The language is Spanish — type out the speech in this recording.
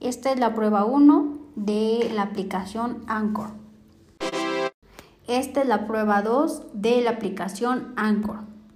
Esta es la prueba 1 de la aplicación Anchor. Esta es la prueba 2 de la aplicación Anchor.